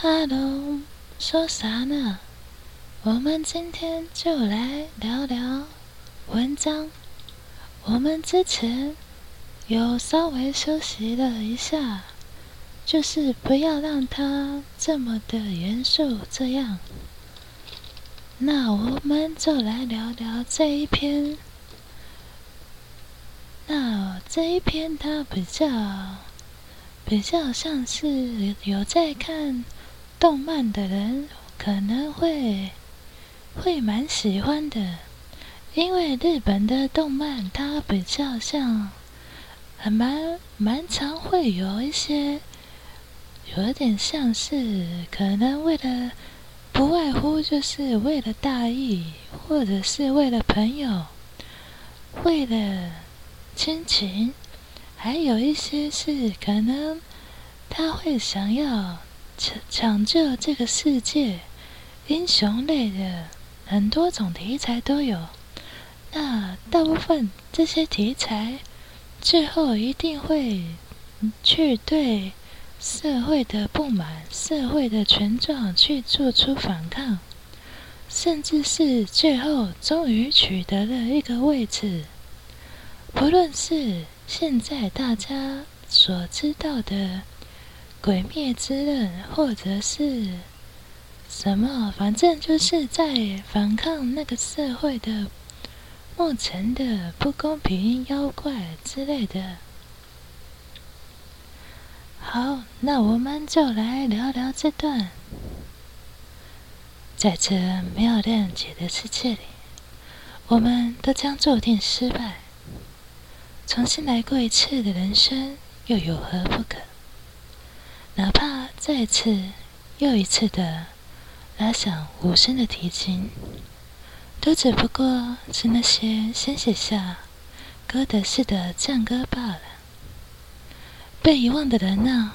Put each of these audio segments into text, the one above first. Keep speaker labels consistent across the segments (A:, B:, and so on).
A: 哈喽，说啥呢？我们今天就来聊聊文章。我们之前有稍微休息了一下，就是不要让它这么的严肃。这样，那我们就来聊聊这一篇。那这一篇它比较比较像是有在看动漫的人可能会会蛮喜欢的，因为日本的动漫它比较像，很蛮蛮常会有一些有点像是可能为了不外乎就是为了大义，或者是为了朋友，为了。亲情，还有一些是可能他会想要抢抢救这个世界，英雄类的很多种题材都有。那大部分这些题材最后一定会去对社会的不满、社会的权状去做出反抗，甚至是最后终于取得了一个位置。不论是现在大家所知道的《鬼灭之刃》，或者是什么，反正就是在反抗那个社会的目前的不公平、妖怪之类的。好，那我们就来聊聊这段。在这没有谅解的世界里，我们都将注定失败。重新来过一次的人生，又有何不可？哪怕再一次又一次的拉响无声的提琴，都只不过是那些先写下歌德式的赞歌罢了。被遗忘的人呢，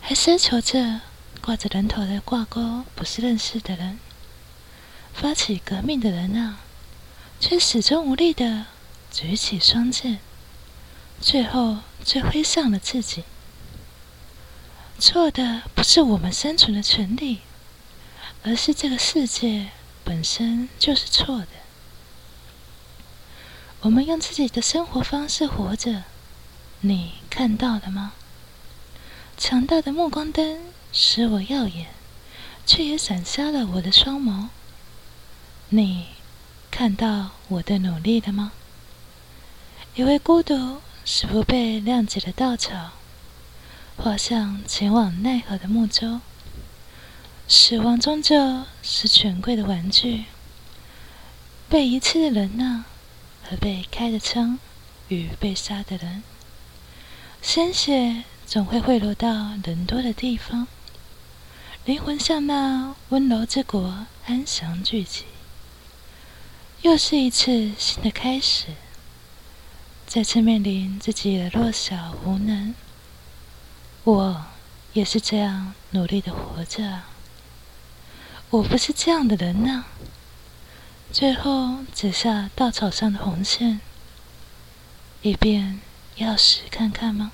A: 还奢求着挂着人头的挂钩不是认识的人；发起革命的人呢，却始终无力的举起双剑。最后，却挥向了自己。错的不是我们生存的权利，而是这个世界本身就是错的。我们用自己的生活方式活着，你看到了吗？强大的目光灯使我耀眼，却也闪瞎了我的双眸。你看到我的努力了吗？以为孤独。是不被谅解的稻草，滑向前往奈何的木舟。死亡终究是权贵的玩具。被遗弃的人呢？和被开的枪与被杀的人，鲜血总会汇流到人多的地方。灵魂向那温柔之国安详聚集。又是一次新的开始。再次面临自己的弱小无能，我也是这样努力的活着。我不是这样的人呢。最后指下稻草上的红线，一遍钥匙看看吗？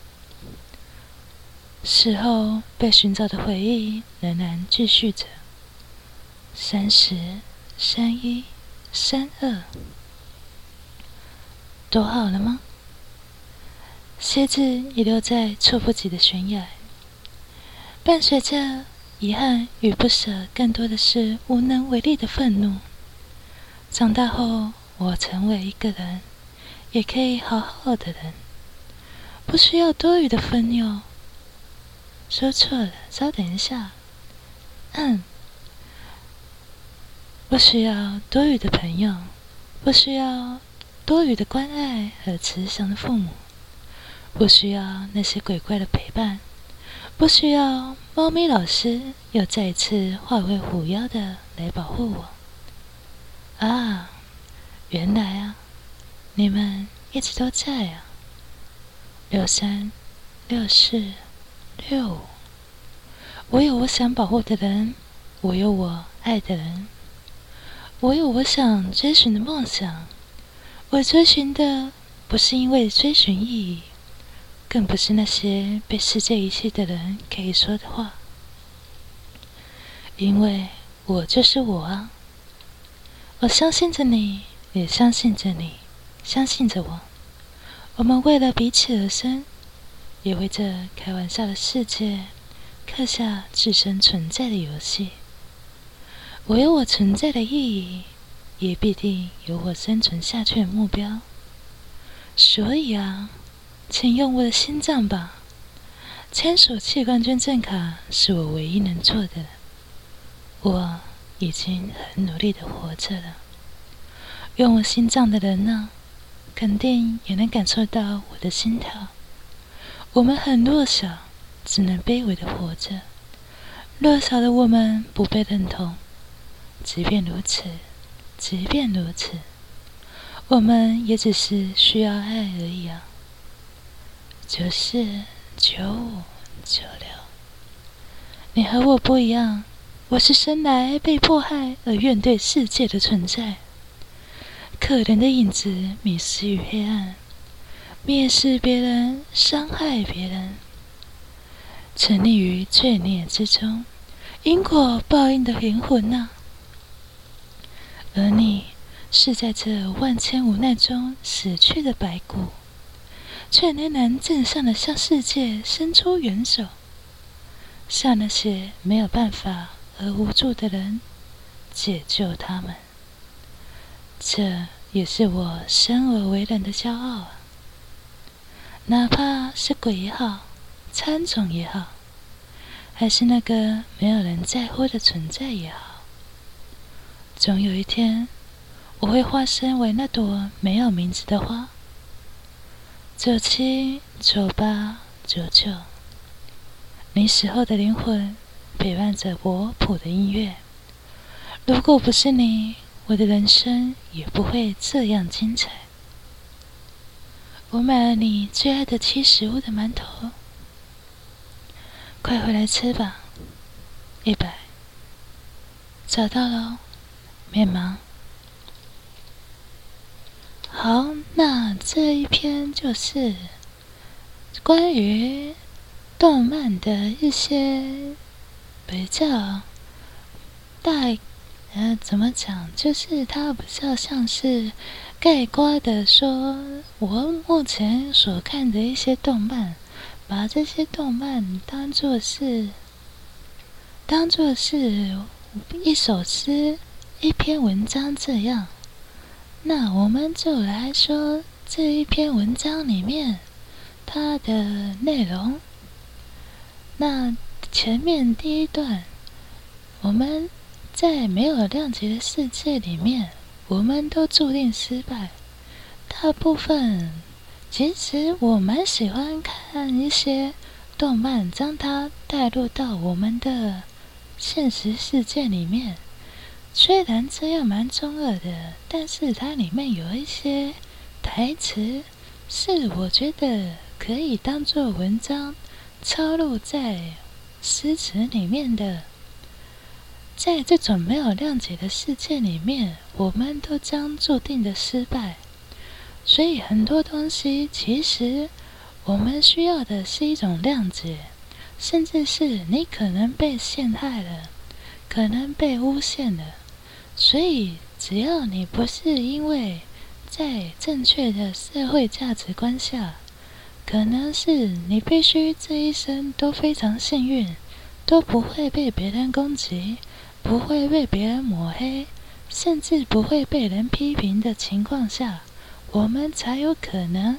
A: 事后被寻找的回忆仍然继续着。三十、三一、三二，躲好了吗？鞋子遗留在措不及的悬崖，伴随着遗憾与不舍，更多的是无能为力的愤怒。长大后，我成为一个人，也可以好好的人，不需要多余的愤怒。说错了，稍等一下。嗯，不需要多余的朋友，不需要多余的关爱和慈祥的父母。不需要那些鬼怪的陪伴，不需要猫咪老师又再一次化为虎妖的来保护我。啊，原来啊，你们一直都在啊！六三、六四、六五，我有我想保护的人，我有我爱的人，我有我想追寻的梦想。我追寻的不是因为追寻意义。更不是那些被世界遗弃的人可以说的话。因为我就是我啊！我相信着你，也相信着你，相信着我。我们为了彼此而生，也为这开玩笑的世界刻下自身存在的游戏。我有我存在的意义，也必定有我生存下去的目标。所以啊，请用我的心脏吧。签署器官捐赠卡是我唯一能做的。我已经很努力的活着了。用我心脏的人呢，肯定也能感受到我的心跳。我们很弱小，只能卑微的活着。弱小的我们不被认同。即便如此，即便如此，我们也只是需要爱而已啊。九四九五九六，你和我不一样。我是生来被迫害而怨对世界的存在，可怜的影子迷失于黑暗，蔑视别人，伤害别人，沉溺于罪孽之中，因果报应的灵魂呐！而你是在这万千无奈中死去的白骨，却仍然正向的向世界伸出援手，向那些没有办法。而无助的人，解救他们，这也是我生而为人的骄傲啊！哪怕是鬼也好，苍虫也好，还是那个没有人在乎的存在也好，总有一天，我会化身为那朵没有名字的花。九七九八九九，你死后的灵魂。陪伴着我谱的音乐。如果不是你，我的人生也不会这样精彩。我买了你最爱的七十五的馒头，快回来吃吧。一百，找到了，面忙。好，那这一篇就是关于动漫的一些。比较大，呃，怎么讲？就是它比较像是概括的说，我目前所看的一些动漫，把这些动漫当做是当做是一首诗、一篇文章这样。那我们就来说这一篇文章里面它的内容。那。前面第一段，我们在没有量级的世界里面，我们都注定失败。大部分，其实我蛮喜欢看一些动漫，将它带入到我们的现实世界里面。虽然这样蛮中二的，但是它里面有一些台词，是我觉得可以当做文章抄录在。诗词里面的，在这种没有谅解的世界里面，我们都将注定的失败。所以很多东西，其实我们需要的是一种谅解，甚至是你可能被陷害了，可能被诬陷了。所以，只要你不是因为在正确的社会价值观下。可能是你必须这一生都非常幸运，都不会被别人攻击，不会被别人抹黑，甚至不会被人批评的情况下，我们才有可能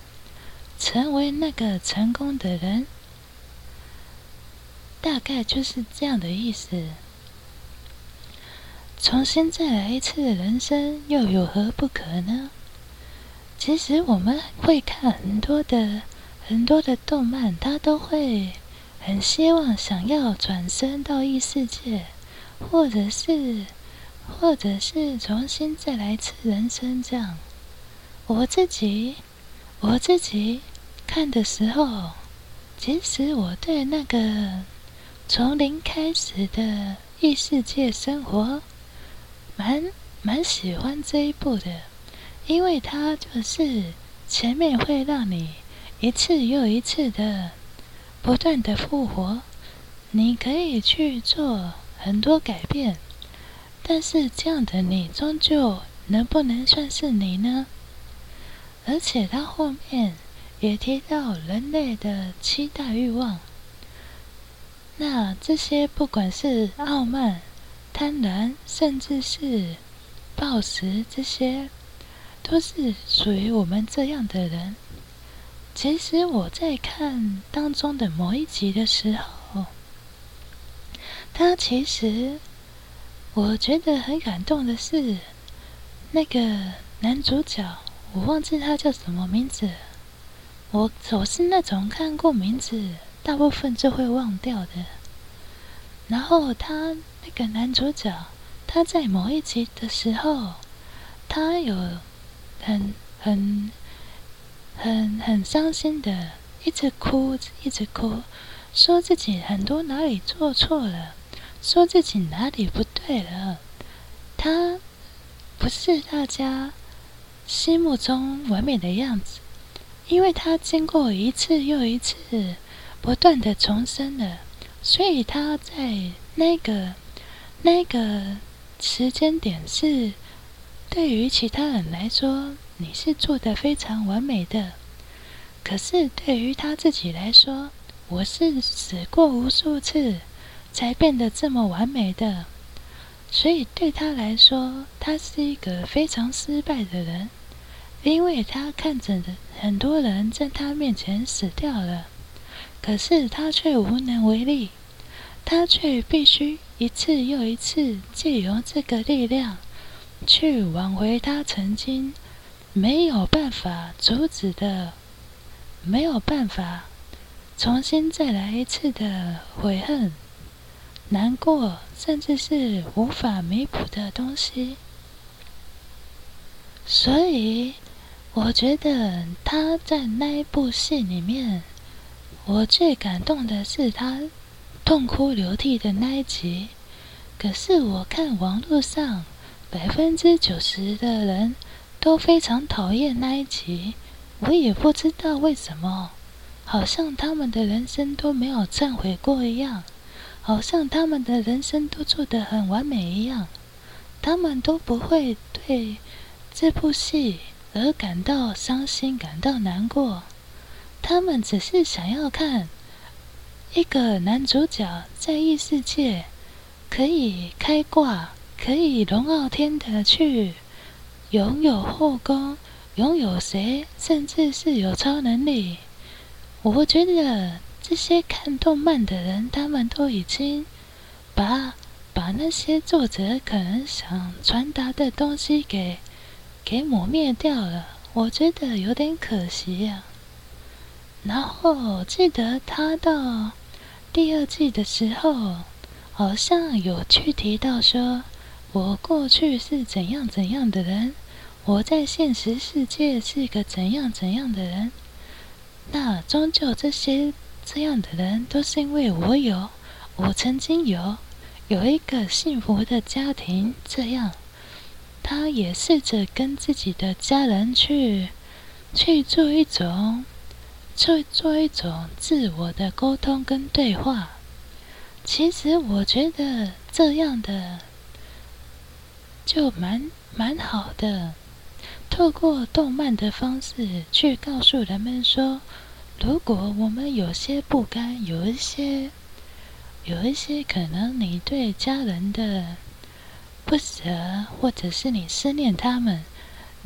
A: 成为那个成功的人。大概就是这样的意思。重新再来一次人生，又有何不可呢？其实我们会看很多的。很多的动漫，他都会很希望想要转身到异世界，或者是，或者是重新再来一次人生这样。我自己，我自己看的时候，其实我对那个从零开始的异世界生活，蛮蛮喜欢这一部的，因为它就是前面会让你。一次又一次的不断的复活，你可以去做很多改变，但是这样的你终究能不能算是你呢？而且他后面也提到人类的期待欲望，那这些不管是傲慢、贪婪，甚至是暴食，这些都是属于我们这样的人。其实我在看当中的某一集的时候，他其实我觉得很感动的是，那个男主角，我忘记他叫什么名字。我我是那种看过名字，大部分就会忘掉的。然后他那个男主角，他在某一集的时候，他有很很。很很伤心的，一直哭，一直哭，说自己很多哪里做错了，说自己哪里不对了。他不是大家心目中完美的样子，因为他经过一次又一次不断的重生了，所以他在那个那个时间点是对于其他人来说。你是做的非常完美的，可是对于他自己来说，我是死过无数次才变得这么完美的，所以对他来说，他是一个非常失败的人，因为他看着很多人在他面前死掉了，可是他却无能为力，他却必须一次又一次借由这个力量去挽回他曾经。没有办法阻止的，没有办法重新再来一次的悔恨、难过，甚至是无法弥补的东西。所以，我觉得他在那一部戏里面，我最感动的是他痛哭流涕的那一集。可是，我看网络上百分之九十的人。都非常讨厌那一集，我也不知道为什么，好像他们的人生都没有忏悔过一样，好像他们的人生都做得很完美一样，他们都不会对这部戏而感到伤心、感到难过，他们只是想要看一个男主角在异世界可以开挂、可以龙傲天的去。拥有后宫，拥有谁，甚至是有超能力。我觉得这些看动漫的人，他们都已经把把那些作者可能想传达的东西给给抹灭掉了。我觉得有点可惜呀。然后记得他到第二季的时候，好像有去提到说。我过去是怎样怎样的人？我在现实世界是个怎样怎样的人？那终究这些这样的人，都是因为我有，我曾经有有一个幸福的家庭。这样，他也试着跟自己的家人去去做一种，做做一种自我的沟通跟对话。其实我觉得这样的。就蛮蛮好的，透过动漫的方式去告诉人们说，如果我们有些不甘，有一些，有一些可能你对家人的不舍，或者是你思念他们，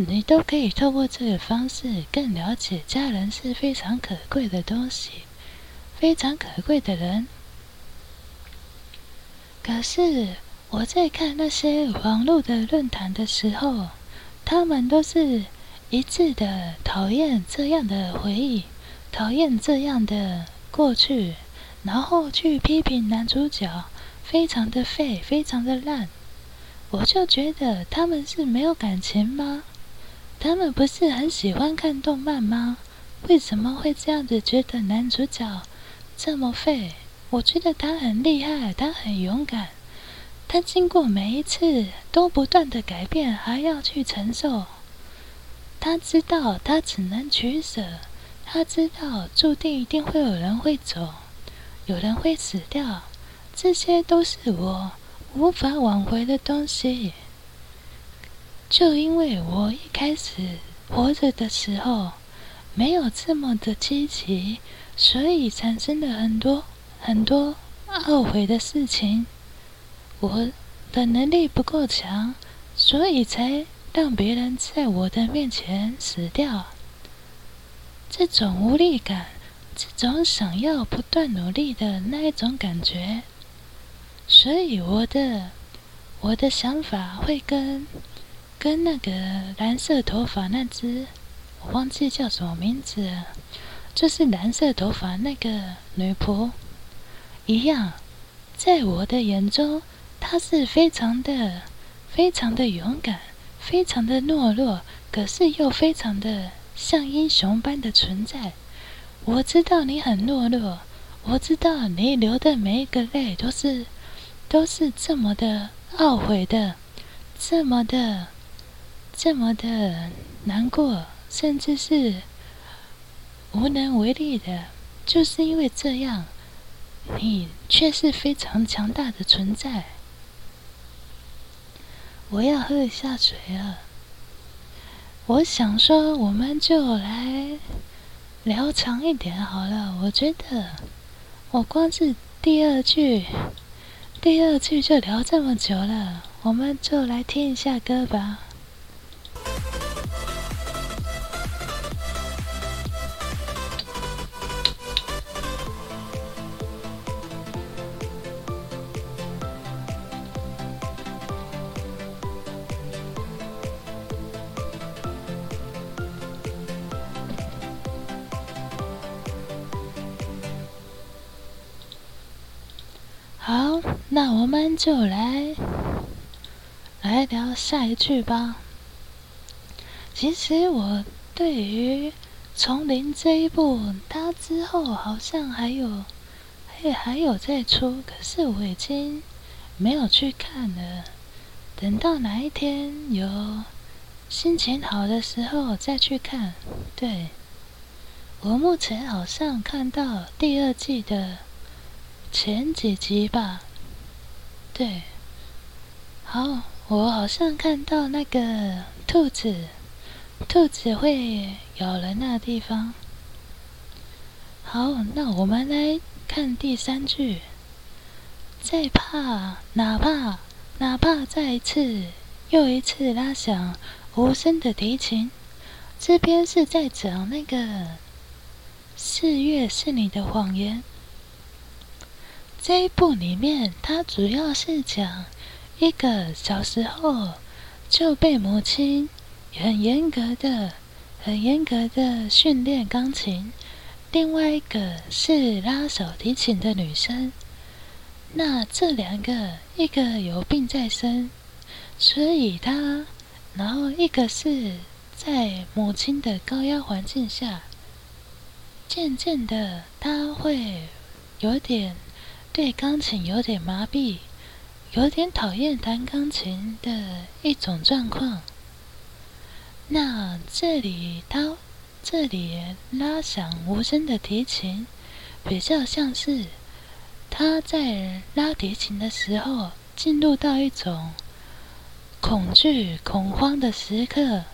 A: 你都可以透过这个方式更了解家人是非常可贵的东西，非常可贵的人。可是。我在看那些网络的论坛的时候，他们都是一致的讨厌这样的回忆，讨厌这样的过去，然后去批评男主角非常的废，非常的烂。我就觉得他们是没有感情吗？他们不是很喜欢看动漫吗？为什么会这样子觉得男主角这么废？我觉得他很厉害，他很勇敢。他经过每一次都不断的改变，还要去承受。他知道他只能取舍，他知道注定一定会有人会走，有人会死掉。这些都是我无法挽回的东西。就因为我一开始活着的时候没有这么的积极，所以产生了很多很多懊悔的事情。我的能力不够强，所以才让别人在我的面前死掉。这种无力感，这种想要不断努力的那一种感觉，所以我的我的想法会跟。跟那个蓝色头发那只，我忘记叫什么名字，就是蓝色头发那个女仆一样，在我的眼中，她是非常的、非常的勇敢，非常的懦弱，可是又非常的像英雄般的存在。我知道你很懦弱，我知道你流的每一个泪都是都是这么的懊悔的，这么的。这么的难过，甚至是无能为力的，就是因为这样，你却是非常强大的存在。我要喝一下水了。我想说，我们就来聊长一点好了。我觉得，我光是第二句，第二句就聊这么久了，我们就来听一下歌吧。好，那我们就来来聊下一句吧。其实我对于《丛林》这一部，它之后好像还有还还有在出，可是我已经没有去看了。等到哪一天有心情好的时候再去看。对，我目前好像看到第二季的前几集吧。对，好，我好像看到那个兔子。兔子会咬人那地方。好，那我们来看第三句。再怕，哪怕，哪怕再一次又一次拉响无声的提琴。这边是在讲那个四月是你的谎言。这一部里面，它主要是讲一个小时候就被母亲。很严格的、很严格的训练钢琴。另外一个是拉小提琴的女生。那这两个，一个有病在身，所以她，然后一个是在母亲的高压环境下，渐渐的，她会有点对钢琴有点麻痹，有点讨厌弹钢琴的一种状况。那这里，他这里拉响无声的提琴，比较像是他在拉提琴的时候，进入到一种恐惧、恐慌的时刻。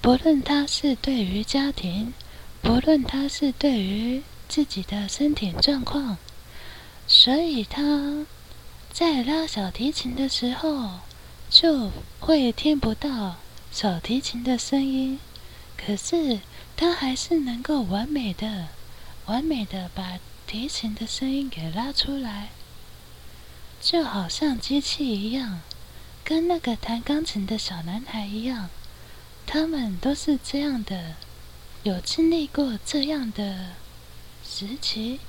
A: 不论他是对于家庭，不论他是对于自己的身体状况，所以他在拉小提琴的时候，就会听不到。小提琴的声音，可是他还是能够完美的、完美的把提琴的声音给拉出来，就好像机器一样，跟那个弹钢琴的小男孩一样，他们都是这样的，有经历过这样的时期。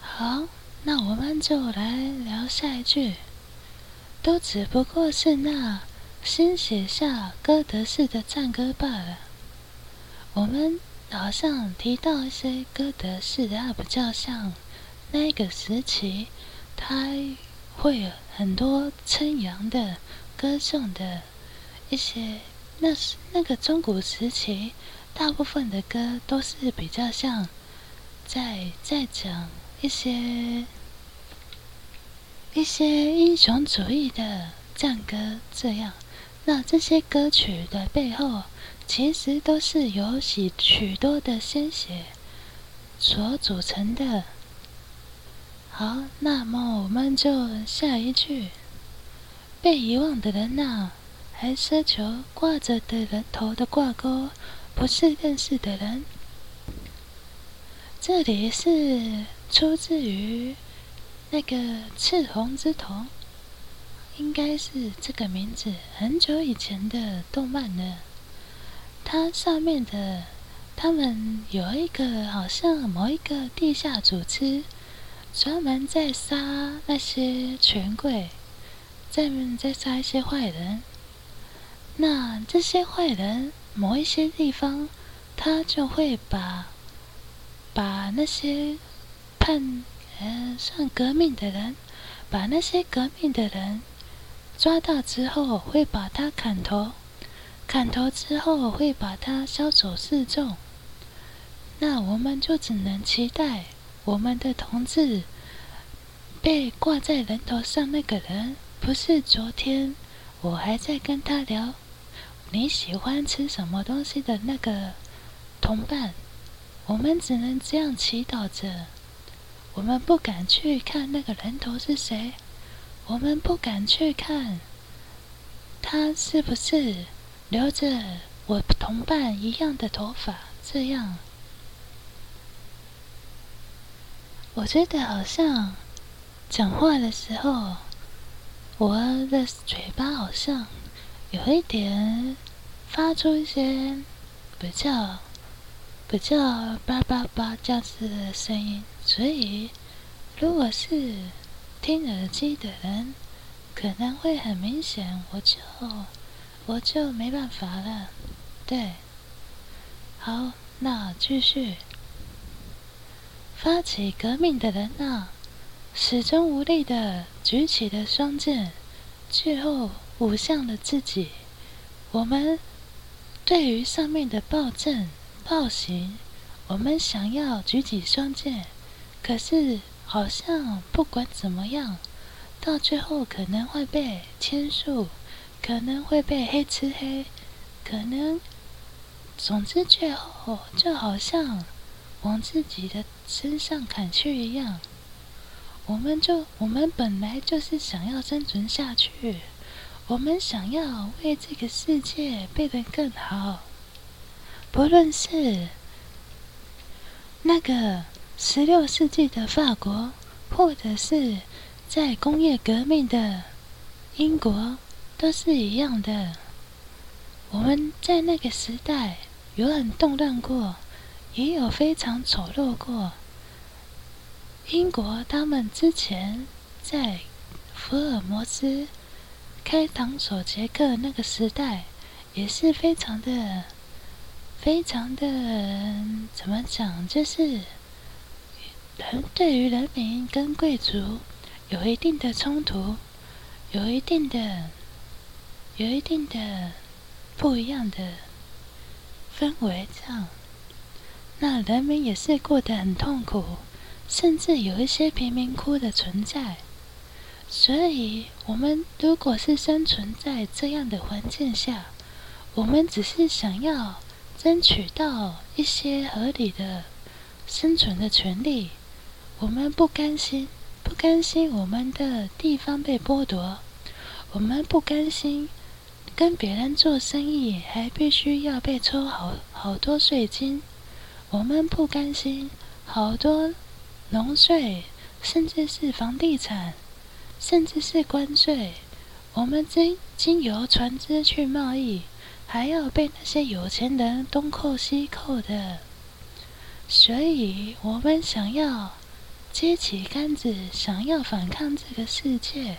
A: 好，那我们就来聊下一句。都只不过是那新写下歌德式的赞歌罢了。我们好像提到一些歌德式的，比较像那个时期，他会有很多称扬的、歌颂的一些。那是那个中古时期，大部分的歌都是比较像在在讲一些一些英雄主义的战歌，这样。那这些歌曲的背后，其实都是由许许多的鲜血所组成的。好，那么我们就下一句：被遗忘的人呐，还奢求挂着的人头的挂钩，不是认识的人。这里是出自于那个赤红之瞳，应该是这个名字，很久以前的动漫了。它上面的他们有一个好像某一个地下组织。专门在杀那些权贵，在在杀一些坏人。那这些坏人，某一些地方，他就会把把那些叛呃算革命的人，把那些革命的人抓到之后，会把他砍头，砍头之后会把他销走示众。那我们就只能期待。我们的同志被挂在人头上那个人，不是昨天我还在跟他聊你喜欢吃什么东西的那个同伴。我们只能这样祈祷着，我们不敢去看那个人头是谁，我们不敢去看他是不是留着我同伴一样的头发，这样。我觉得好像讲话的时候，我的嘴巴好像有一点发出一些比较比较叭叭叭这样子的声音，所以如果是听耳机的人，可能会很明显，我就我就没办法了。对，好，那继续。发起革命的人呐，始终无力的举起了双剑，最后捂向了自己。我们对于上面的暴政暴行，我们想要举起双剑，可是好像不管怎么样，到最后可能会被签署，可能会被黑吃黑，可能，总之最后就好像。往自己的身上砍去一样，我们就我们本来就是想要生存下去，我们想要为这个世界变得更好。不论是那个十六世纪的法国，或者是在工业革命的英国，都是一样的。我们在那个时代有很动乱过。也有非常丑陋过。英国他们之前在福尔摩斯开膛手杰克那个时代，也是非常的、非常的怎么讲？就是人对于人民跟贵族有一定的冲突，有一定的、有一定的不一样的氛围，这样。那人民也是过得很痛苦，甚至有一些贫民窟的存在。所以，我们如果是生存在这样的环境下，我们只是想要争取到一些合理的生存的权利。我们不甘心，不甘心我们的地方被剥夺，我们不甘心跟别人做生意还必须要被抽好好多税金。我们不甘心，好多农税，甚至是房地产，甚至是关税，我们经经由船只去贸易，还要被那些有钱人东扣西扣的。所以，我们想要接起杆子，想要反抗这个世界。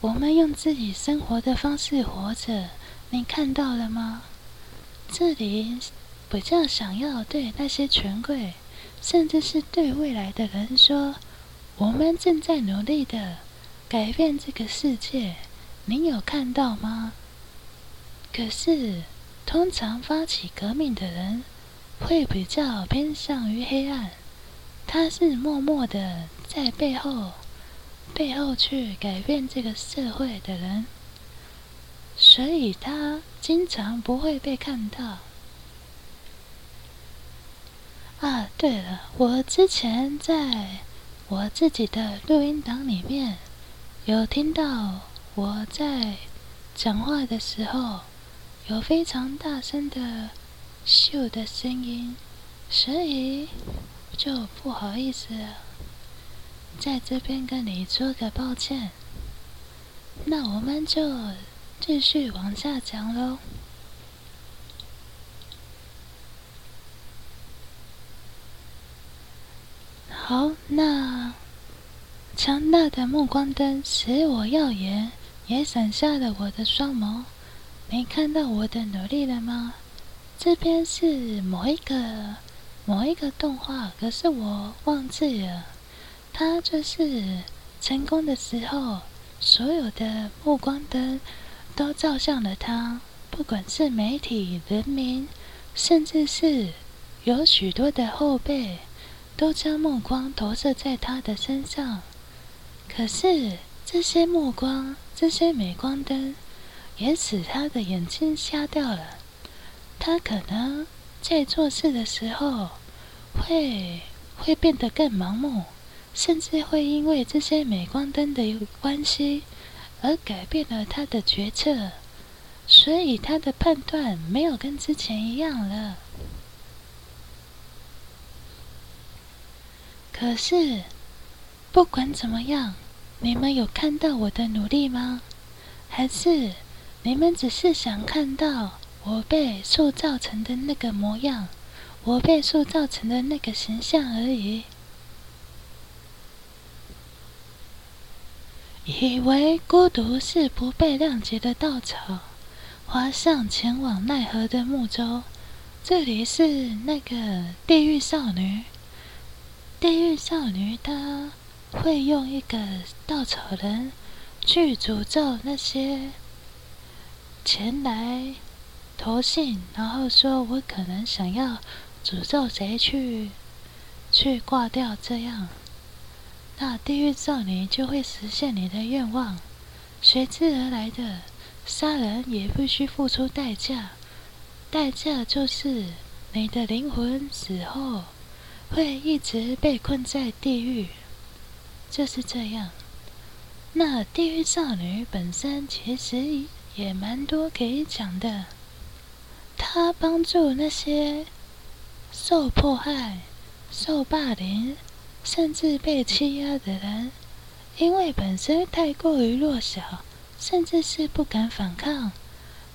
A: 我们用自己生活的方式活着，你看到了吗？这里。比较想要对那些权贵，甚至是对未来的人说：“我们正在努力的改变这个世界，您有看到吗？”可是，通常发起革命的人会比较偏向于黑暗，他是默默的在背后背后去改变这个社会的人，所以他经常不会被看到。啊，对了，我之前在我自己的录音档里面有听到我在讲话的时候有非常大声的咻的声音，所以就不好意思在这边跟你说个抱歉。那我们就继续往下讲喽。好，那强大的目光灯使我耀眼，也闪瞎了我的双眸。没看到我的努力了吗？这边是某一个某一个动画，可是我忘记了。他就是成功的时候，所有的目光灯都照向了他，不管是媒体、人民，甚至是有许多的后辈。都将目光投射在他的身上，可是这些目光、这些镁光灯，也使他的眼睛瞎掉了。他可能在做事的时候，会会变得更盲目，甚至会因为这些镁光灯的关系而改变了他的决策，所以他的判断没有跟之前一样了。可是，不管怎么样，你们有看到我的努力吗？还是你们只是想看到我被塑造成的那个模样，我被塑造成的那个形象而已？以为孤独是不被谅解的稻草，滑上前往奈何的木舟。这里是那个地狱少女。地狱少女，她会用一个稻草人去诅咒那些前来投信，然后说我可能想要诅咒谁去去挂掉，这样，那地狱少女就会实现你的愿望。随之而来的杀人也必须付出代价，代价就是你的灵魂死后。会一直被困在地狱，就是这样。那地狱少女本身其实也蛮多可以讲的。他帮助那些受迫害、受霸凌，甚至被欺压的人，因为本身太过于弱小，甚至是不敢反抗，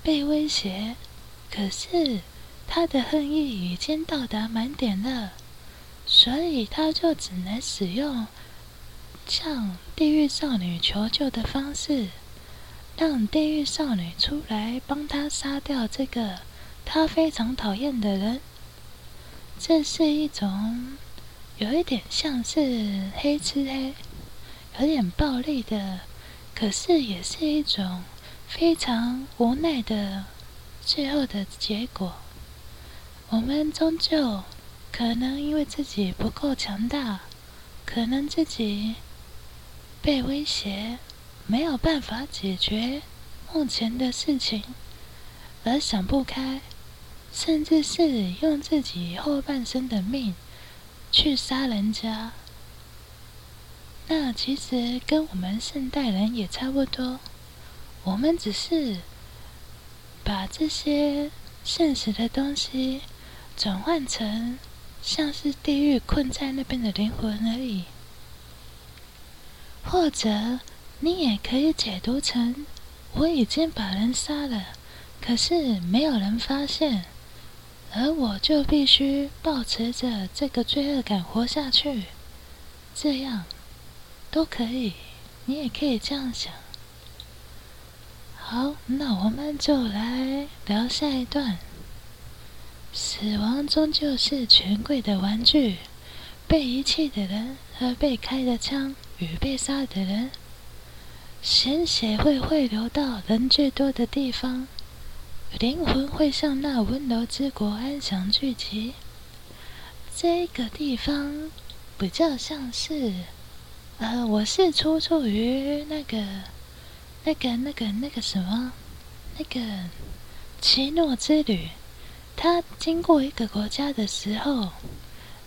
A: 被威胁。可是他的恨意已经到达满点了。所以他就只能使用向地狱少女求救的方式，让地狱少女出来帮他杀掉这个他非常讨厌的人。这是一种有一点像是黑吃黑，有点暴力的，可是也是一种非常无奈的最后的结果。我们终究。可能因为自己不够强大，可能自己被威胁，没有办法解决目前的事情，而想不开，甚至是用自己后半生的命去杀人家。那其实跟我们现代人也差不多，我们只是把这些现实的东西转换成。像是地狱困在那边的灵魂而已，或者你也可以解读成我已经把人杀了，可是没有人发现，而我就必须保持着这个罪恶感活下去，这样都可以，你也可以这样想。好，那我们就来聊下一段。死亡终究是权贵的玩具，被遗弃的人和被开的枪与被杀的人，鲜血会汇流到人最多的地方，灵魂会向那温柔之国安详聚集。这个地方比较像是呃，我是出处于那个、那个、那个、那个什么，那个奇诺之旅。他经过一个国家的时候，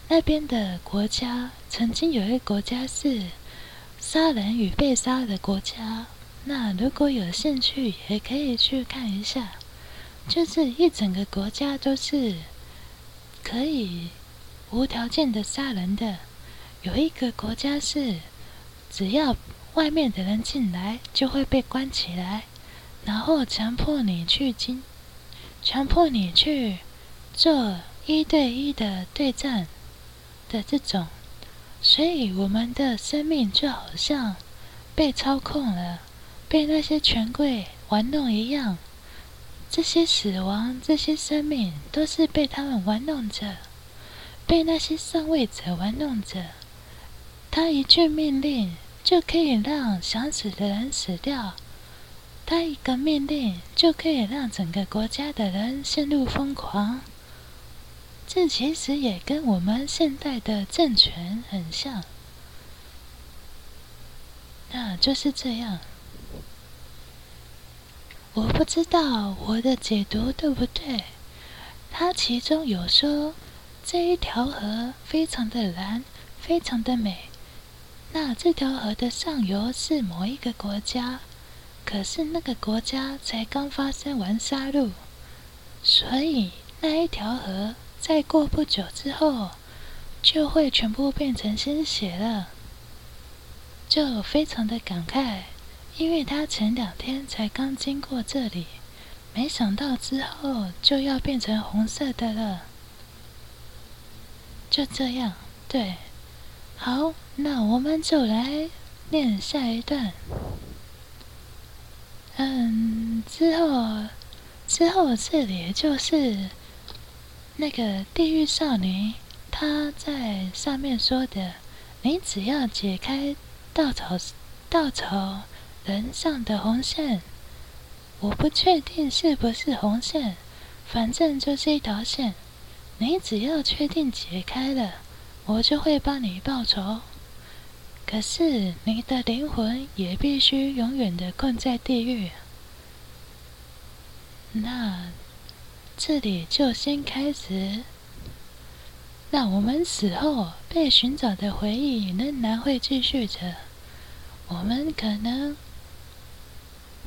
A: 那边的国家曾经有一个国家是杀人与被杀的国家。那如果有兴趣，也可以去看一下。就是一整个国家都是可以无条件的杀人的。有一个国家是。只要外面的人进来，就会被关起来，然后强迫你去经，强迫你去做一对一的对战的这种，所以我们的生命就好像被操控了，被那些权贵玩弄一样。这些死亡，这些生命，都是被他们玩弄着，被那些上位者玩弄着。他一句命令就可以让想死的人死掉，他一个命令就可以让整个国家的人陷入疯狂。这其实也跟我们现在的政权很像，那就是这样。我不知道我的解读对不对，它其中有说这一条河非常的蓝，非常的美。那这条河的上游是某一个国家，可是那个国家才刚发生完杀戮，所以那一条河再过不久之后就会全部变成鲜血了，就非常的感慨，因为他前两天才刚经过这里，没想到之后就要变成红色的了，就这样，对。好，那我们就来念下一段。嗯，之后，之后这里就是那个地狱少女，她在上面说的：“你只要解开稻草稻草人上的红线，我不确定是不是红线，反正就是一条线。你只要确定解开了。”我就会帮你报仇，可是你的灵魂也必须永远的困在地狱。那这里就先开始。那我们死后被寻找的回忆仍然会继续着。我们可能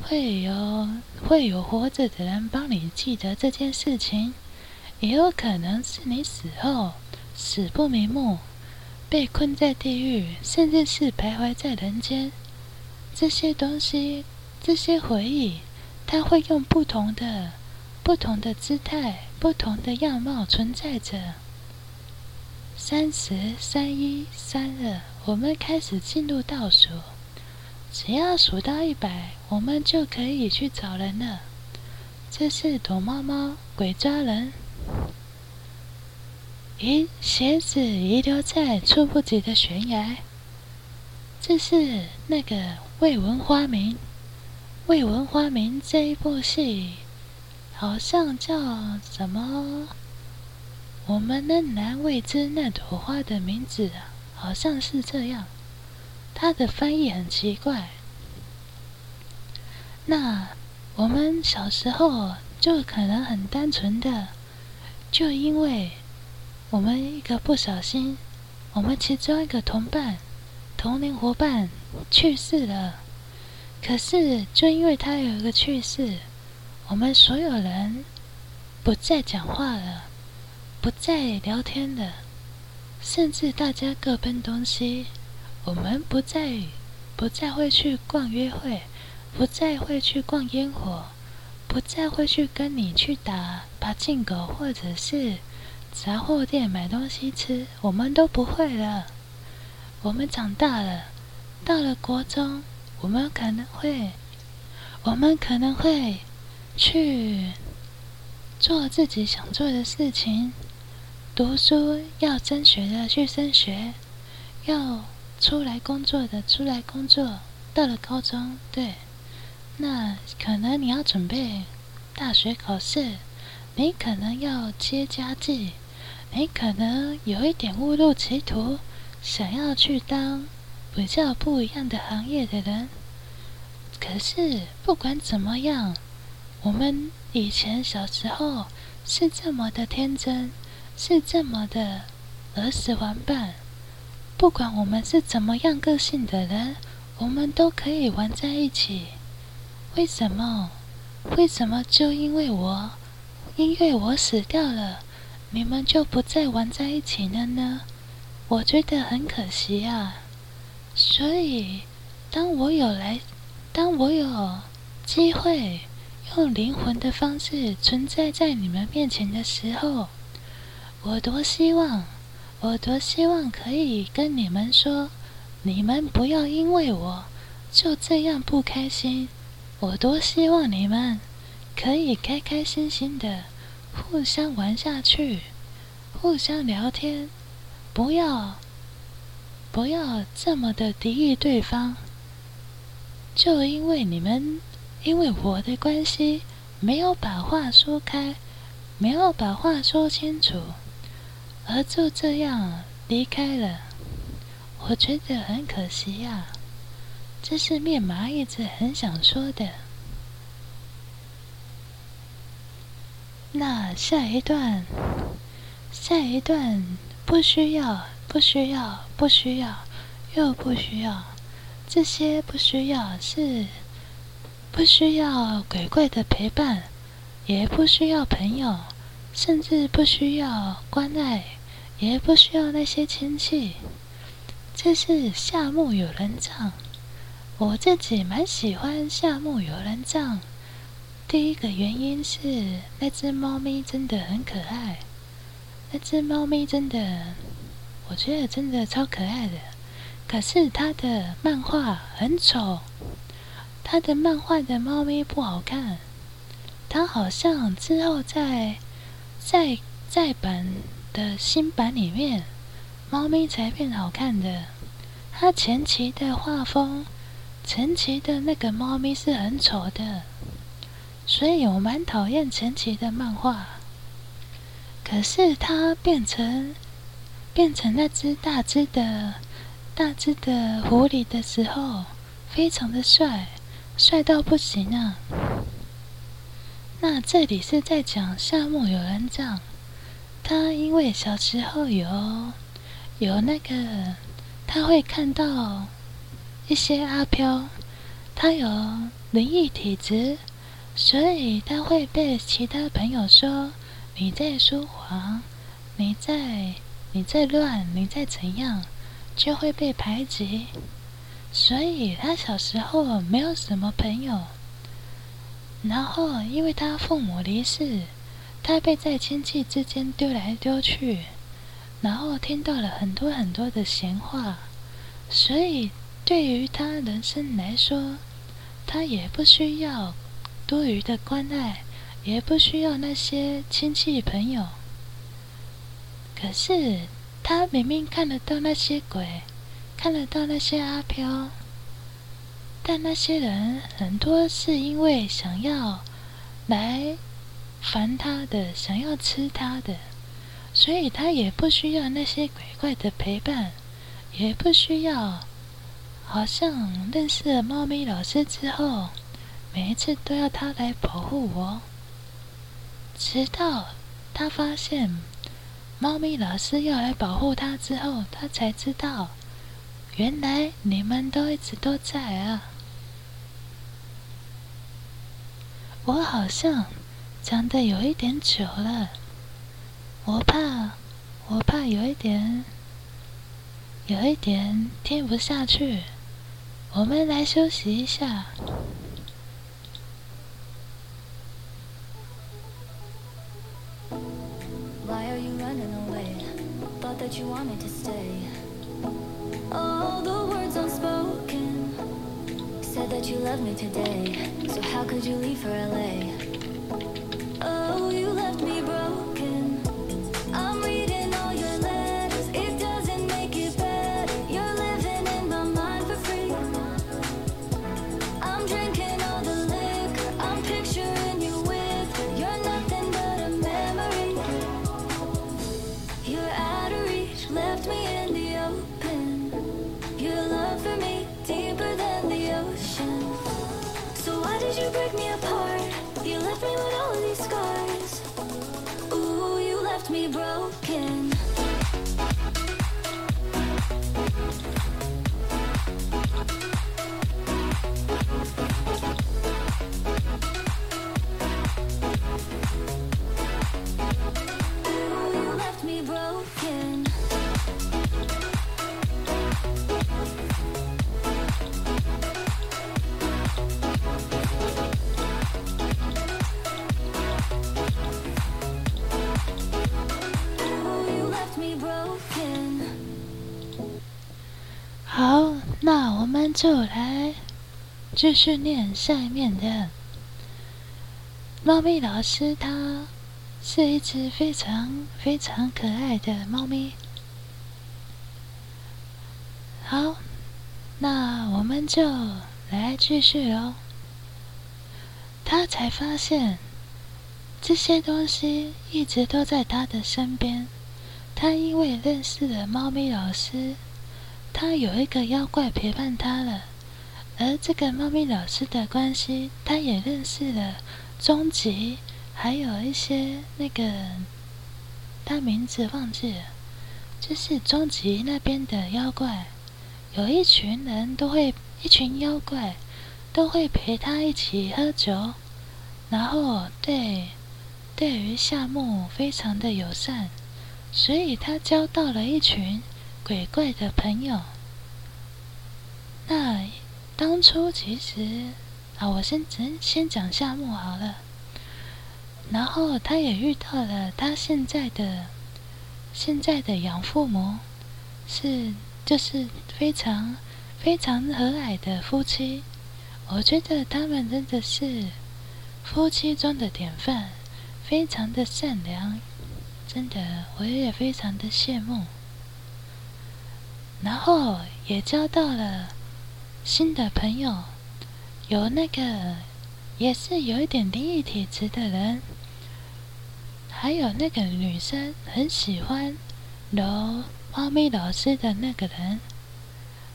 A: 会有会有活着的人帮你记得这件事情，也有可能是你死后。死不瞑目，被困在地狱，甚至是徘徊在人间。这些东西，这些回忆，它会用不同的、不同的姿态、不同的样貌存在着。三十三一三二，我们开始进入倒数。只要数到一百，我们就可以去找人了。这是躲猫猫，鬼抓人。咦鞋子遗留在触不及的悬崖。这是那个未闻花名，未闻花名这一部戏，好像叫什么？我们仍然未知那朵花的名字，好像是这样。它的翻译很奇怪。那我们小时候就可能很单纯的，就因为。我们一个不小心，我们其中一个同伴、同龄伙伴去世了。可是，就因为他有一个去世，我们所有人不再讲话了，不再聊天了，甚至大家各奔东西。我们不再不再会去逛约会，不再会去逛烟火，不再会去跟你去打爬进狗，或者是。杂货店买东西吃，我们都不会了。我们长大了，到了国中，我们可能会，我们可能会去做自己想做的事情。读书要升学的去升学，要出来工作的出来工作。到了高中，对，那可能你要准备大学考试，你可能要接家计。你可能有一点误入歧途，想要去当比较不一样的行业的人。可是不管怎么样，我们以前小时候是这么的天真，是这么的儿时玩伴。不管我们是怎么样个性的人，我们都可以玩在一起。为什么？为什么就因为我，因为我死掉了，你们就不再玩在一起了呢？我觉得很可惜啊。所以，当我有来，当我有机会用灵魂的方式存在在你们面前的时候，我多希望。我多希望可以跟你们说，你们不要因为我就这样不开心。我多希望你们可以开开心心的互相玩下去，互相聊天，不要不要这么的敌意对方。就因为你们因为我的关系没有把话说开，没有把话说清楚。而就这样离开了，我觉得很可惜呀。这是面麻一直很想说的。那下一段，下一段不需要，不需要，不需要，又不需要。这些不需要是不需要鬼怪的陪伴，也不需要朋友。甚至不需要关爱，也不需要那些亲戚。这是夏目友人帐，我自己蛮喜欢夏目友人帐。第一个原因是那只猫咪真的很可爱，那只猫咪真的，我觉得真的超可爱的。可是它的漫画很丑，他的漫画的猫咪不好看，他好像之后在。在在版的新版里面，猫咪才变好看的。他前期的画风，前期的那个猫咪是很丑的，所以我蛮讨厌前期的漫画。可是他变成变成那只大只的大只的狐狸的时候，非常的帅，帅到不行啊！那这里是在讲夏目友人帐，他因为小时候有有那个，他会看到一些阿飘，他有灵异体质，所以他会被其他朋友说你在说谎，你在你在乱，你在怎样，就会被排挤，所以他小时候没有什么朋友。然后，因为他父母离世，他被在亲戚之间丢来丢去，然后听到了很多很多的闲话，所以对于他人生来说，他也不需要多余的关爱，也不需要那些亲戚朋友。可是，他明明看得到那些鬼，看得到那些阿飘。但那些人很多是因为想要来烦他的，想要吃他的，所以他也不需要那些鬼怪的陪伴，也不需要。好像认识了猫咪老师之后，每一次都要他来保护我。直到他发现猫咪老师要来保护他之后，他才知道，原来你们都一直都在啊。我好像讲的有一点久了。我怕我怕有一点有一点听不下去。我们来休息一下。Why are you running away? Thought that you want me to stay. Said that you loved me today, so how
B: could you leave for LA? Oh, you left me broken. I'm reading You left me broken.
A: 继续念下面的。猫咪老师，它是一只非常非常可爱的猫咪。好，那我们就来继续喽。他才发现，这些东西一直都在他的身边。他因为认识了猫咪老师，他有一个妖怪陪伴他了。而这个猫咪老师的关系，他也认识了终极，还有一些那个他名字忘记了，就是终极那边的妖怪，有一群人都会，一群妖怪都会陪他一起喝酒，然后对对于夏目非常的友善，所以他交到了一群鬼怪的朋友。那当初其实啊，我先先先讲夏木好了。然后他也遇到了他现在的现在的养父母，是就是非常非常和蔼的夫妻。我觉得他们真的是夫妻中的典范，非常的善良，真的我也非常的羡慕。然后也交到了新的朋友，有那个也是有一点灵异体质的人，还有那个女生很喜欢揉猫咪老师的那个人，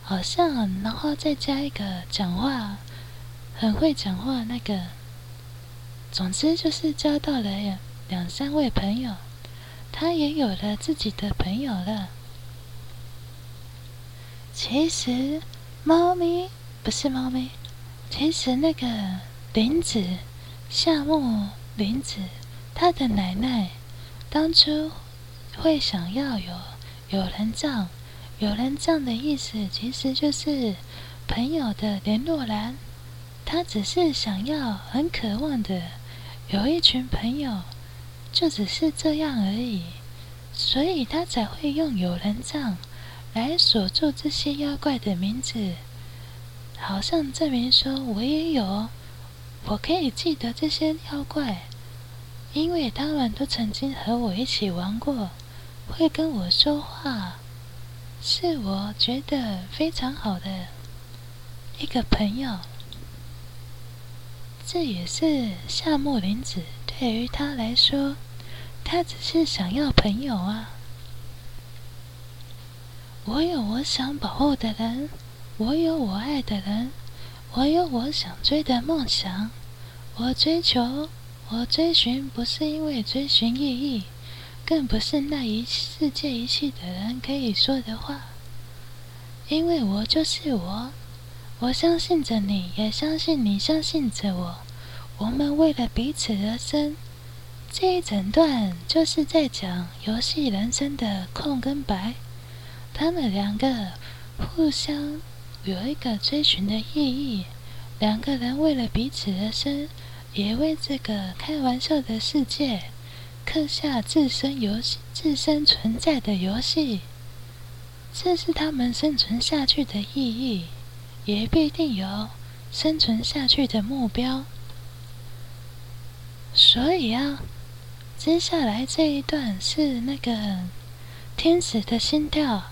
A: 好像然后再加一个讲话很会讲话那个，总之就是交到了两三位朋友，他也有了自己的朋友了。其实，猫咪不是猫咪。其实那个林子，夏目林子，他的奶奶当初会想要有有人帐，有人帐的意思其实就是朋友的联络栏。他只是想要很渴望的有一群朋友，就只是这样而已，所以他才会用有人帐。来锁住这些妖怪的名字，好像证明说我也有，我可以记得这些妖怪，因为他们都曾经和我一起玩过，会跟我说话，是我觉得非常好的一个朋友。这也是夏目林子对于他来说，他只是想要朋友啊。我有我想保护的人，我有我爱的人，我有我想追的梦想。我追求，我追寻，不是因为追寻意义，更不是那一世界一切的人可以说的话。因为我就是我，我相信着你，也相信你相信着我。我们为了彼此而生。这一整段就是在讲游戏人生的空跟白。他们两个互相有一个追寻的意义，两个人为了彼此而生，也为这个开玩笑的世界刻下自身游戏、自身存在的游戏。这是他们生存下去的意义，也必定有生存下去的目标。所以啊，接下来这一段是那个天使的心跳。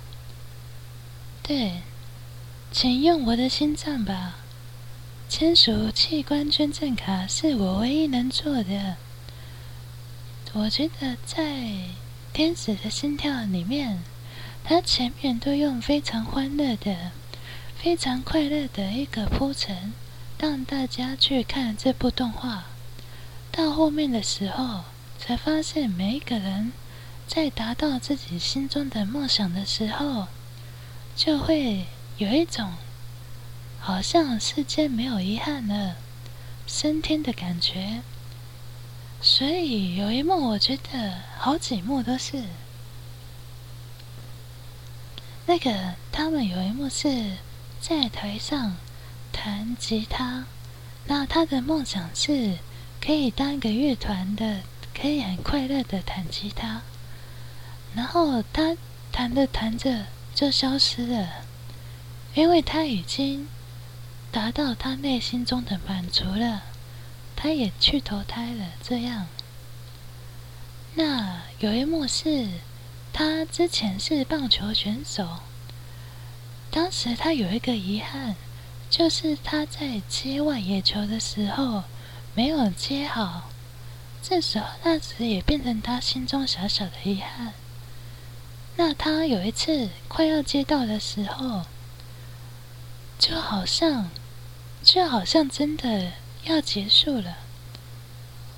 A: 对，请用我的心脏吧。签署器官捐赠卡是我唯一能做的。我觉得在《天使的心跳》里面，他前面都用非常欢乐的、非常快乐的一个铺陈，让大家去看这部动画。到后面的时候，才发现每一个人在达到自己心中的梦想的时候，就会有一种好像世间没有遗憾了、升天的感觉。所以有一幕，我觉得好几幕都是那个他们有一幕是在台上弹吉他，那他的梦想是可以当一个乐团的。可以很快乐的弹吉他，然后他弹着弹着就消失了，因为他已经达到他内心中的满足了，他也去投胎了。这样，那有一幕是他之前是棒球选手，当时他有一个遗憾，就是他在接外野球的时候没有接好。这时候，那时也变成他心中小小的遗憾。那他有一次快要接到的时候，就好像，就好像真的要结束了。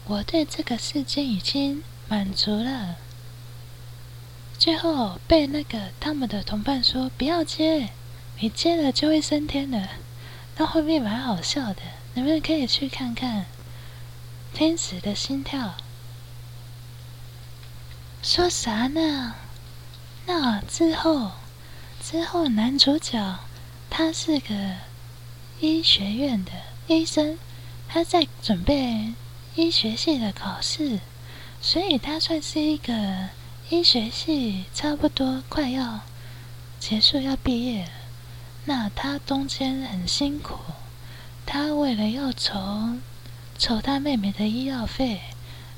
A: 我对这个世界已经满足了。最后被那个他们的同伴说不要接，你接了就会升天了。那后面蛮好笑的，你们可以去看看。天使的心跳，说啥呢？那之后，之后男主角他是个医学院的医生，他在准备医学系的考试，所以他算是一个医学系差不多快要结束要毕业。那他中间很辛苦，他为了要筹筹他妹妹的医药费，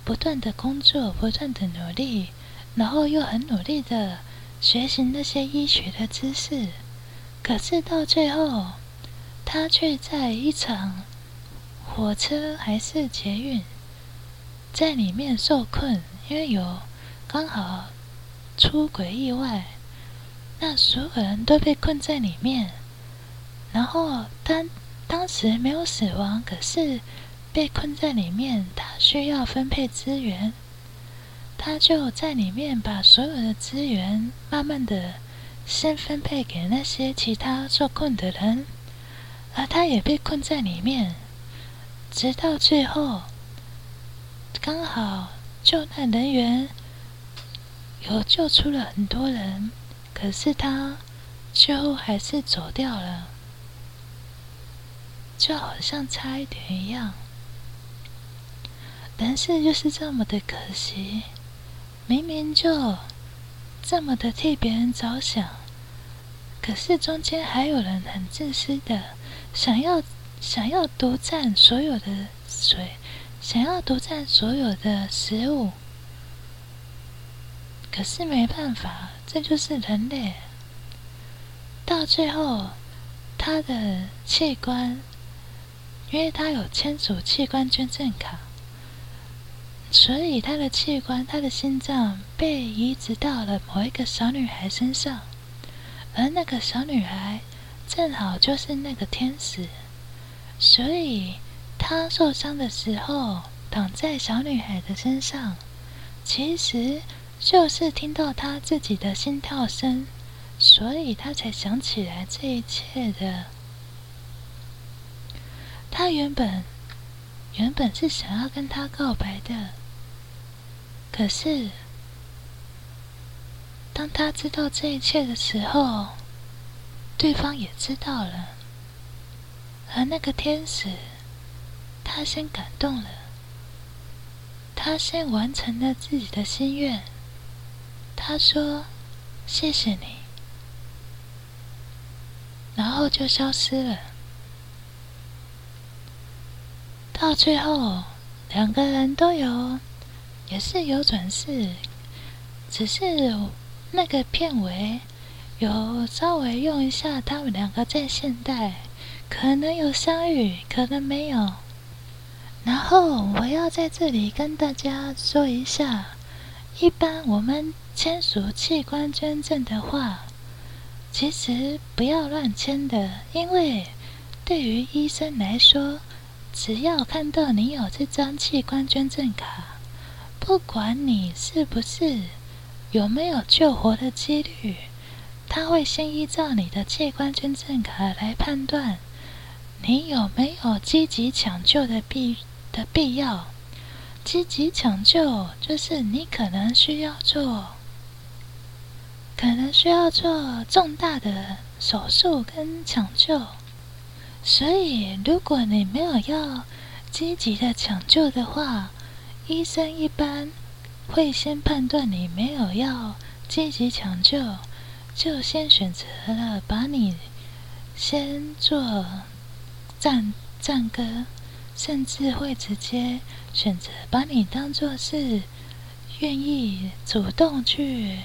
A: 不断的工作，不断的努力，然后又很努力的学习那些医学的知识。可是到最后，他却在一场火车还是捷运，在里面受困，因为有刚好出轨意外，那所有人都被困在里面。然后他当时没有死亡，可是。被困在里面，他需要分配资源，他就在里面把所有的资源慢慢的先分配给那些其他受困的人，而他也被困在里面，直到最后，刚好救难人员有救出了很多人，可是他最后还是走掉了，就好像差一点一样。人世就是这么的可惜，明明就这么的替别人着想，可是中间还有人很自私的，想要想要独占所有的水，想要独占所有的食物，可是没办法，这就是人类。到最后，他的器官，因为他有签署器官捐赠卡。所以他的器官，他的心脏被移植到了某一个小女孩身上，而那个小女孩正好就是那个天使，所以他受伤的时候躺在小女孩的身上，其实就是听到他自己的心跳声，所以他才想起来这一切的。他原本原本是想要跟他告白的。可是，当他知道这一切的时候，对方也知道了。而那个天使，他先感动了，他先完成了自己的心愿。他说：“谢谢你。”然后就消失了。到最后，两个人都有。也是有转世，只是那个片尾有稍微用一下他们两个在现代，可能有相遇，可能没有。然后我要在这里跟大家说一下，一般我们签署器官捐赠的话，其实不要乱签的，因为对于医生来说，只要看到你有这张器官捐赠卡，不管你是不是有没有救活的几率，他会先依照你的器官捐赠卡来判断你有没有积极抢救的必的必要。积极抢救就是你可能需要做，可能需要做重大的手术跟抢救。所以，如果你没有要积极的抢救的话，医生一般会先判断你没有要积极抢救，就先选择了把你先做暂暂割，甚至会直接选择把你当做是愿意主动去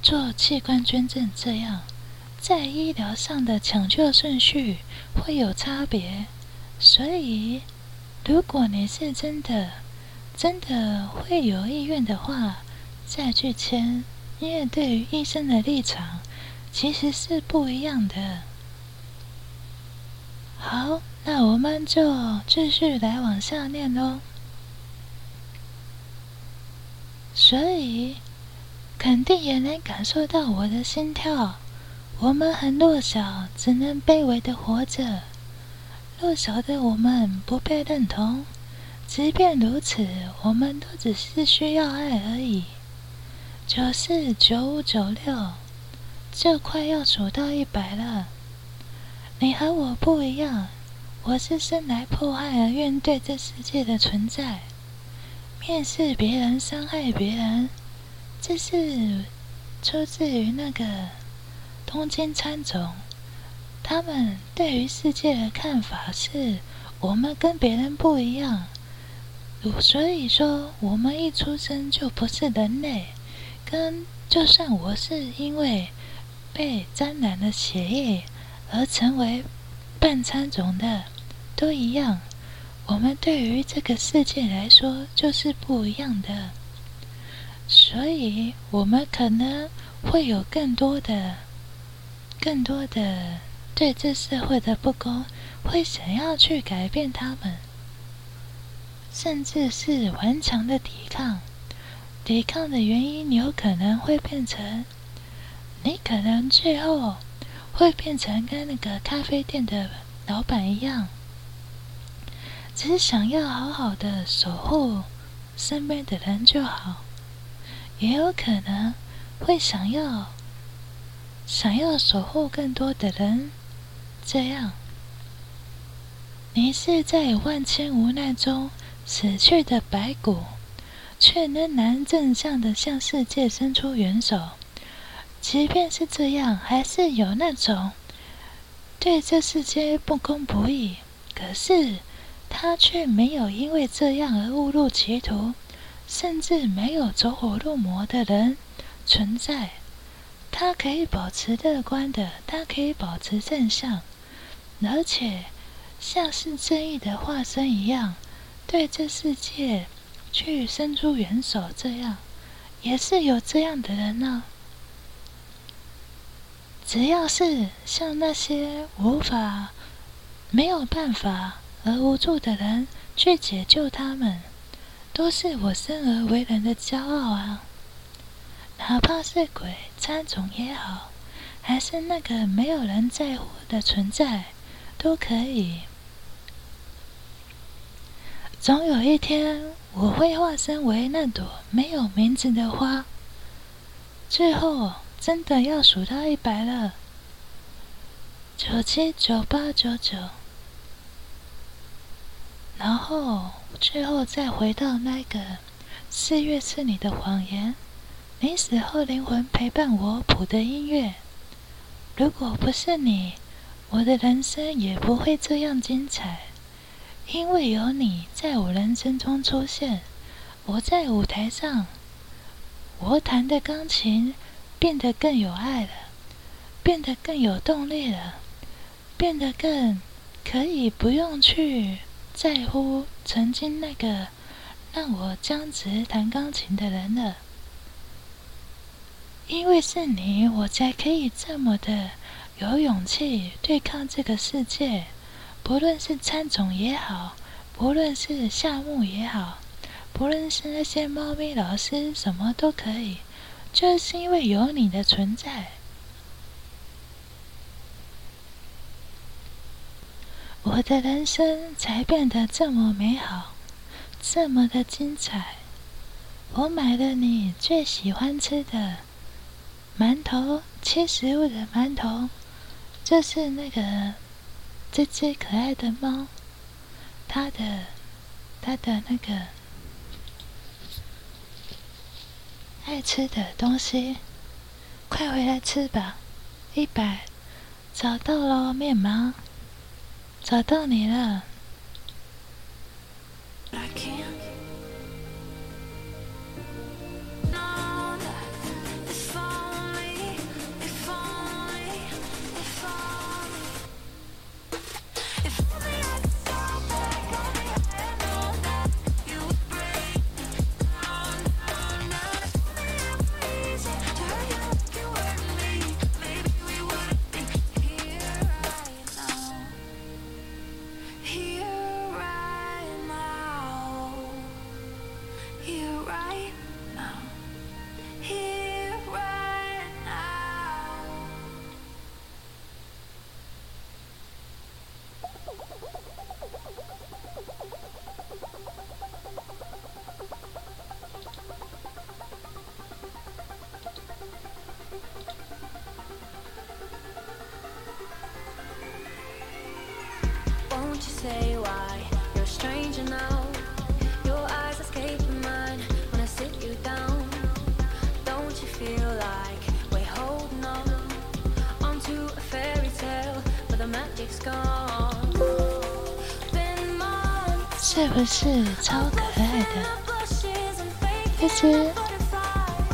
A: 做器官捐赠这样。在医疗上的抢救顺序会有差别，所以如果你是真的、真的会有意愿的话，再去签，因为对于医生的立场其实是不一样的。好，那我们就继续来往下念喽。所以肯定也能感受到我的心跳。我们很弱小，只能卑微的活着。弱小的我们不被认同，即便如此，我们都只是需要爱而已。九四九五九六，就快要数到一百了。你和我不一样，我是生来迫害而怨对这世界的存在，蔑视别人，伤害别人，这是出自于那个。东京参总，他们对于世界的看法是我们跟别人不一样，所以说我们一出生就不是人类，跟就算我是因为被沾染了血液而成为半餐种的，都一样。我们对于这个世界来说就是不一样的，所以我们可能会有更多的。更多的对这社会的不公，会想要去改变他们，甚至是顽强的抵抗。抵抗的原因有可能会变成，你可能最后会变成跟那个咖啡店的老板一样，只是想要好好的守护身边的人就好，也有可能会想要。想要守护更多的人，这样，你是在万千无奈中死去的白骨，却仍然正向的向世界伸出援手。即便是这样，还是有那种对这世界不公不义，可是他却没有因为这样而误入歧途，甚至没有走火入魔的人存在。他可以保持乐观的，他可以保持正向，而且像是正义的化身一样，对这世界去伸出援手。这样也是有这样的人呢。只要是像那些无法、没有办法而无助的人去解救他们，都是我生而为人的骄傲啊！哪怕是鬼苍虫也好，还是那个没有人在乎的存在，都可以。总有一天，我会化身为那朵没有名字的花。最后，真的要数到一百了，九七九八九九，然后最后再回到那个四月是你的谎言。你死后灵魂陪伴我谱的音乐，如果不是你，我的人生也不会这样精彩。因为有你在我人生中出现，我在舞台上，我弹的钢琴变得更有爱了，变得更有动力了，变得更可以不用去在乎曾经那个让我僵直弹钢琴的人了。因为是你，我才可以这么的有勇气对抗这个世界，不论是参种也好，不论是夏目也好，不论是那些猫咪老师，什么都可以，就是因为有你的存在，我的人生才变得这么美好，这么的精彩。我买了你最喜欢吃的馒头，切食物的馒头。就是那个这只可爱的猫，它的它的那个爱吃的东西，快回来吃吧！一百，找到了面包，找到你了。是不是超可爱的？其实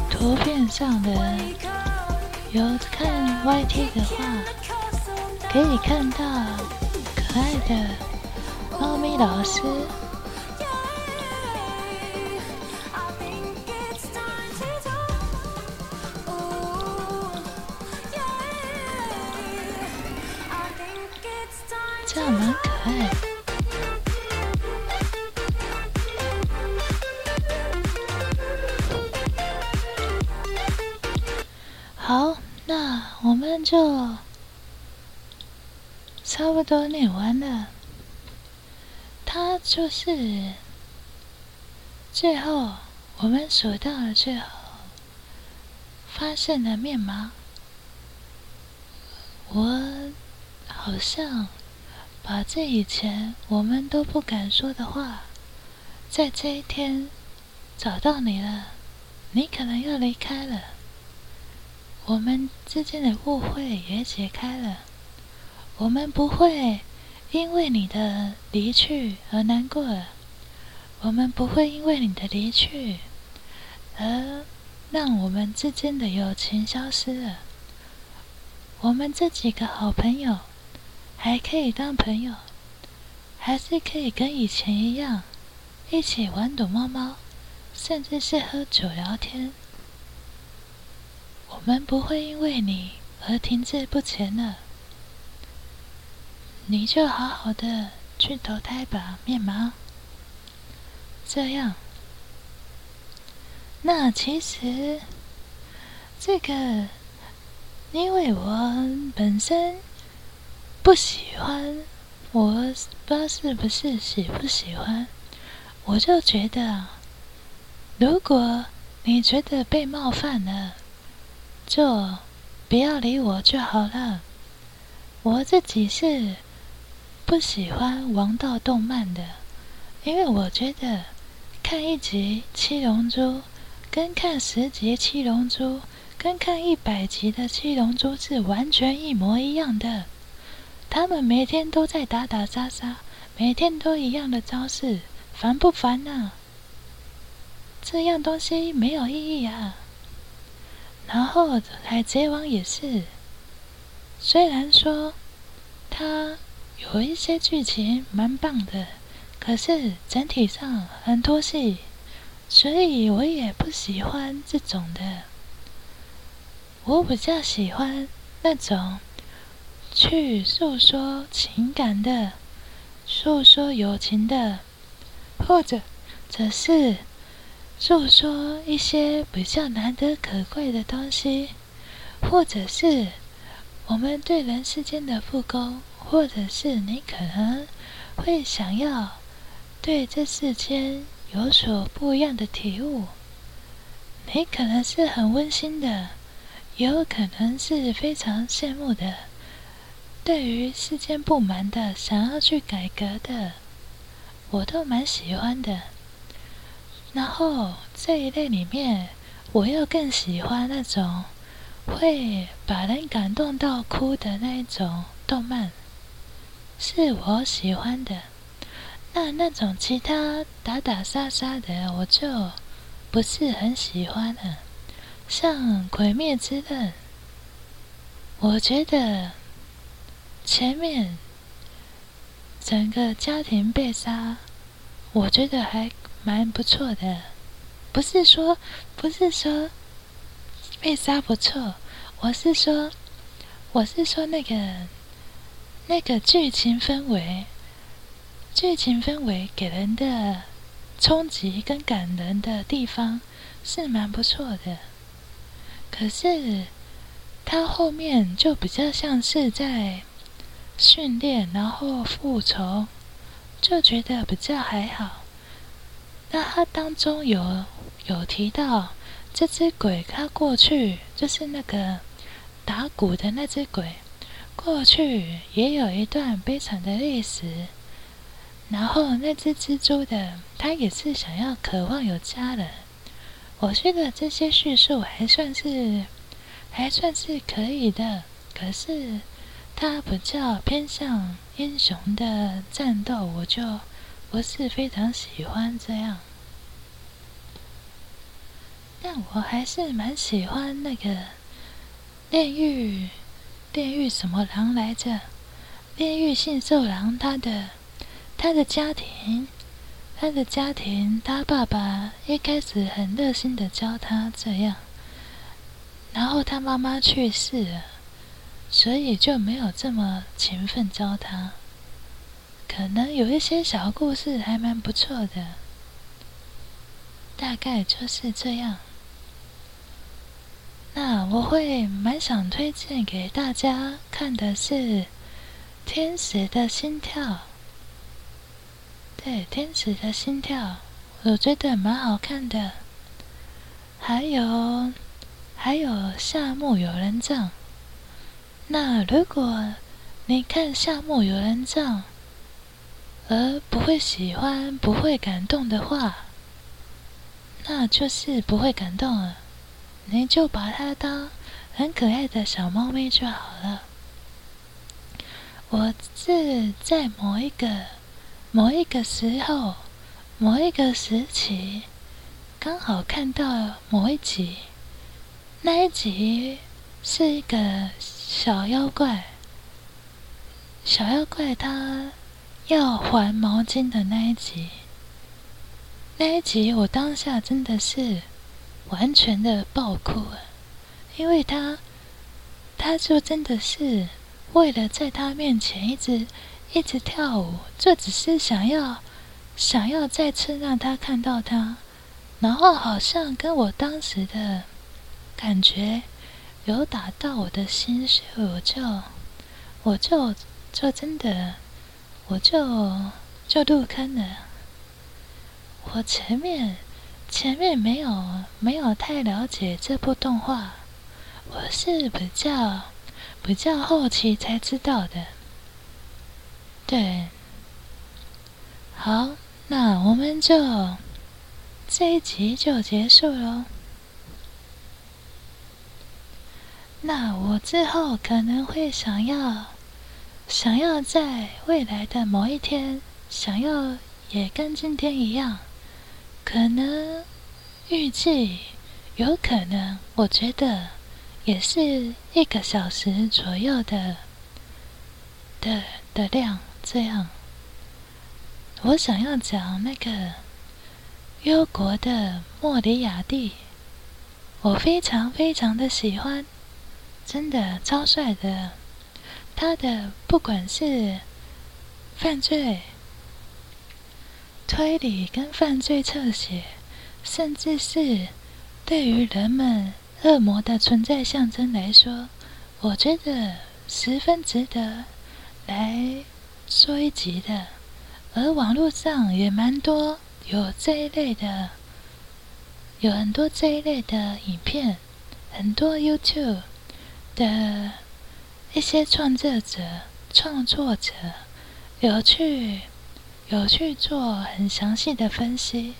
A: 图片上的有看 YT 的话，可以看到可爱的 猫咪老师。这样蛮可爱。好，那我们就差不多念完了。就是最后我们数到了最后发现了面盲。我好像。把这以前我们都不敢说的话，在这一天找到你了，你可能要离开了，我们之间的误会也解开了，我们不会因为你的离去而难过了，我们不会因为你的离去而让我们之间的友情消失了，我们这几个好朋友。还可以当朋友，还是可以跟以前一样，一起玩躲猫猫，甚至是喝酒聊天。我们不会因为你而停滞不前了。你就好好的去投胎吧，面盲。这样，那其实这个，因为我本身。不喜欢，我不知道是不是喜不喜欢，我就觉得，如果你觉得被冒犯了，就不要理我就好了。我自己是不喜欢王道动漫的，因为我觉得看一集《七龙珠》跟看十集《七龙珠》跟看一百集的《七龙珠》是完全一模一样的。他们每天都在打打杀杀，每天都一样的招式，烦不烦呐？这样东西没有意义啊。然后海贼王也是，虽然说他有一些剧情蛮棒的，可是整体上很拖戏，所以我也不喜欢这种的。我比较喜欢那种。去诉说情感的，诉说友情的，或者只是诉说一些比较难得可贵的东西，或者是我们对人世间的不公，或者是你可能会想要对这世间有所不一样的体悟。你可能是很温馨的，也有可能是非常羡慕的。对于世间不满的，想要去改革的，我都蛮喜欢的。然后这一类里面，我又更喜欢那种会把人感动到哭的那一种动漫，是我喜欢的。那那种其他打打杀杀的，我就。不是很喜欢了，像《鬼灭之刃》，我觉得前面整个家庭被杀，我觉得还蛮不错的。不是说不是说被杀不错，我是说我是说那个那个剧情氛围，剧情氛围给人的。冲击跟感人的地方是蛮不错的，可是他后面就比较像是在训练，然后复仇，就觉得比较还好。那他当中有有提到这只鬼，他过去就是那个打鼓的那只鬼，过去也有一段悲惨的历史。然后那只蜘蛛的，它也是想要渴望有家人。我觉得这些叙述还算是还算是可以的，可是它比较偏向英雄的战斗，我就不是非常喜欢这样。但我还是蛮喜欢那个炼狱炼狱什么狼来着？炼狱信兽狼，他的。他的家庭，他的家庭，他爸爸一开始很热心的教他这样，然后他妈妈去世了，所以就没有这么勤奋教他。可能有一些小故事还蛮不错的，大概就是这样。那我会蛮想推荐给大家看的是《天使的心跳》。对，天使的心跳，我觉得蛮好看的。还有，还有夏目友人帐。那如果你看夏目友人帐，而不会喜欢、不会感动的话，那就是不会感动了。你就把它当很可爱的小猫咪就好了。我是在某一个。某一个时候，某一个时期，刚好看到某一集，那一集是一个小妖怪，小妖怪他要还毛巾的那一集，那一集我当下真的是完全的爆哭啊，因为他，他就真的是为了在他面前一直。一直跳舞，就只是想要，想要再次让他看到他，然后好像跟我当时的感觉有打到我的心，所以我就，我就，就真的，我就就入坑了。我前面前面没有没有太了解这部动画，我是比较比较后期才知道的。对，好，那我们就这一集就结束喽。那我之后可能会想要，想要在未来的某一天，想要也跟今天一样，可能预计有可能，我觉得也是一个小时左右的的的量。这样，我想要讲那个忧国的莫里亚蒂，我非常非常的喜欢，真的超帅的。他的不管是犯罪、推理跟犯罪侧写，甚至是对于人们恶魔的存在象征来说，我觉得十分值得来说一集的。而网络上也蛮多有这一类的，有很多这一类的影片，很多 YouTube 的一些创作者、创作者有去有去做很详细的分析。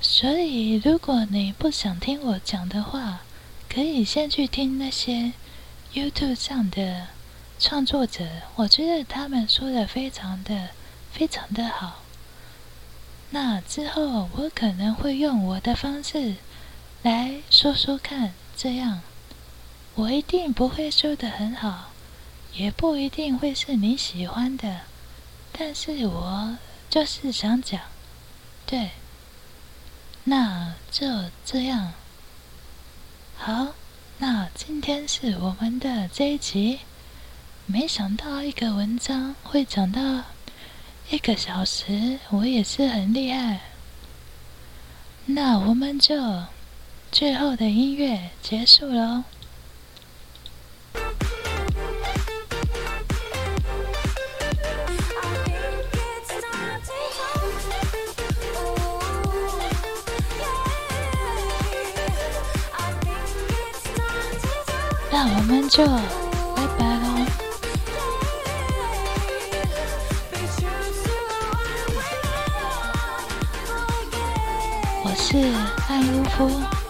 A: 所以，如果你不想听我讲的话，可以先去听那些 YouTube 上的创作者，我觉得他们说的非常的。非常的好。那之后，我可能会用我的方式来说说看，这样我一定不会说的很好，也不一定会是你喜欢的。但是我就是想讲，对，那就这样。好，那今天是我们的这一集。没想到一个文章会讲到。一个小时，我也是很厉害。那我们就最后的音乐结束喽。那我们就拜拜喽。我是爱如夫。